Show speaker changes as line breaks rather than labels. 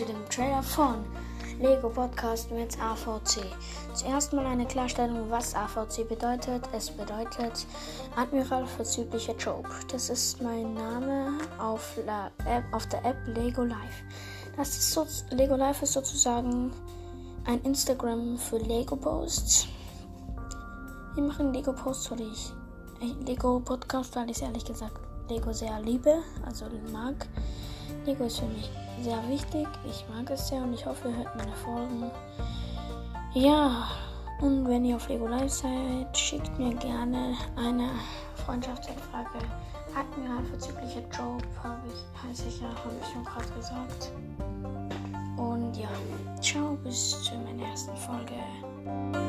zu dem Trailer von Lego Podcast mit AVC. Zuerst mal eine Klarstellung, was AVC bedeutet. Es bedeutet Admiral Verzüglicher Job. Das ist mein Name auf, App, auf der App Lego Live. Das ist so, Lego Live ist sozusagen ein Instagram für Lego Posts. Wir machen Lego Posts, weil ich Lego Podcast, weil ich ehrlich gesagt Lego sehr liebe, also mag. Lego ist für mich sehr wichtig. Ich mag es sehr und ich hoffe, ihr hört meine Folgen. Ja, und wenn ihr auf Lego Live seid, schickt mir gerne eine Freundschaftsanfrage. Hat mir ein verzüglicher Job, habe ich, heiße ich ja, habe ich schon gerade gesagt. Und ja, ciao, bis zu meiner ersten Folge.